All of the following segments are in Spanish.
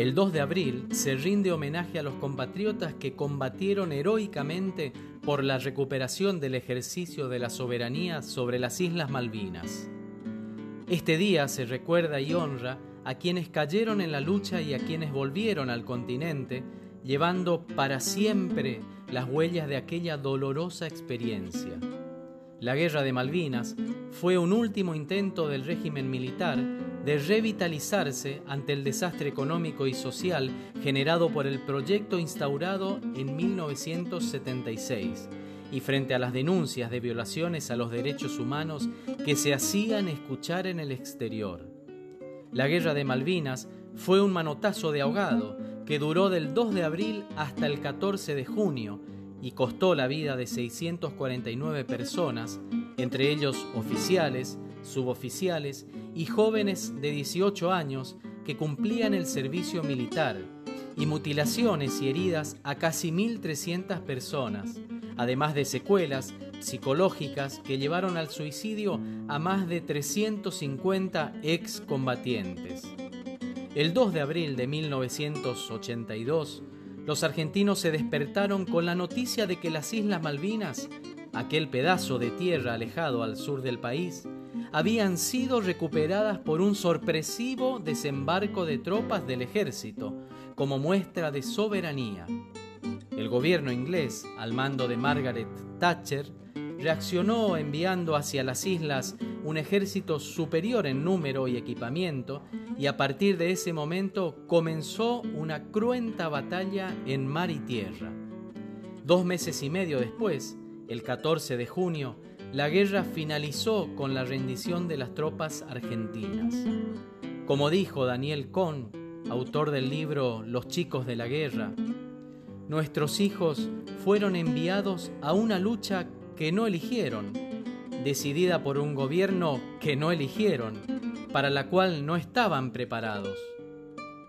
El 2 de abril se rinde homenaje a los compatriotas que combatieron heroicamente por la recuperación del ejercicio de la soberanía sobre las Islas Malvinas. Este día se recuerda y honra a quienes cayeron en la lucha y a quienes volvieron al continente, llevando para siempre las huellas de aquella dolorosa experiencia. La Guerra de Malvinas fue un último intento del régimen militar de revitalizarse ante el desastre económico y social generado por el proyecto instaurado en 1976 y frente a las denuncias de violaciones a los derechos humanos que se hacían escuchar en el exterior. La Guerra de Malvinas fue un manotazo de ahogado que duró del 2 de abril hasta el 14 de junio y costó la vida de 649 personas, entre ellos oficiales, suboficiales y jóvenes de 18 años que cumplían el servicio militar, y mutilaciones y heridas a casi 1.300 personas, además de secuelas psicológicas que llevaron al suicidio a más de 350 excombatientes. El 2 de abril de 1982, los argentinos se despertaron con la noticia de que las Islas Malvinas, aquel pedazo de tierra alejado al sur del país, habían sido recuperadas por un sorpresivo desembarco de tropas del ejército, como muestra de soberanía. El gobierno inglés, al mando de Margaret Thatcher, reaccionó enviando hacia las islas un ejército superior en número y equipamiento y a partir de ese momento comenzó una cruenta batalla en mar y tierra. Dos meses y medio después, el 14 de junio, la guerra finalizó con la rendición de las tropas argentinas. Como dijo Daniel Kohn, autor del libro Los chicos de la guerra, nuestros hijos fueron enviados a una lucha que no eligieron, decidida por un gobierno que no eligieron, para la cual no estaban preparados.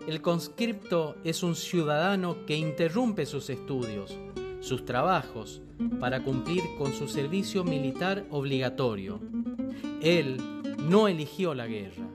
El conscripto es un ciudadano que interrumpe sus estudios, sus trabajos, para cumplir con su servicio militar obligatorio. Él no eligió la guerra.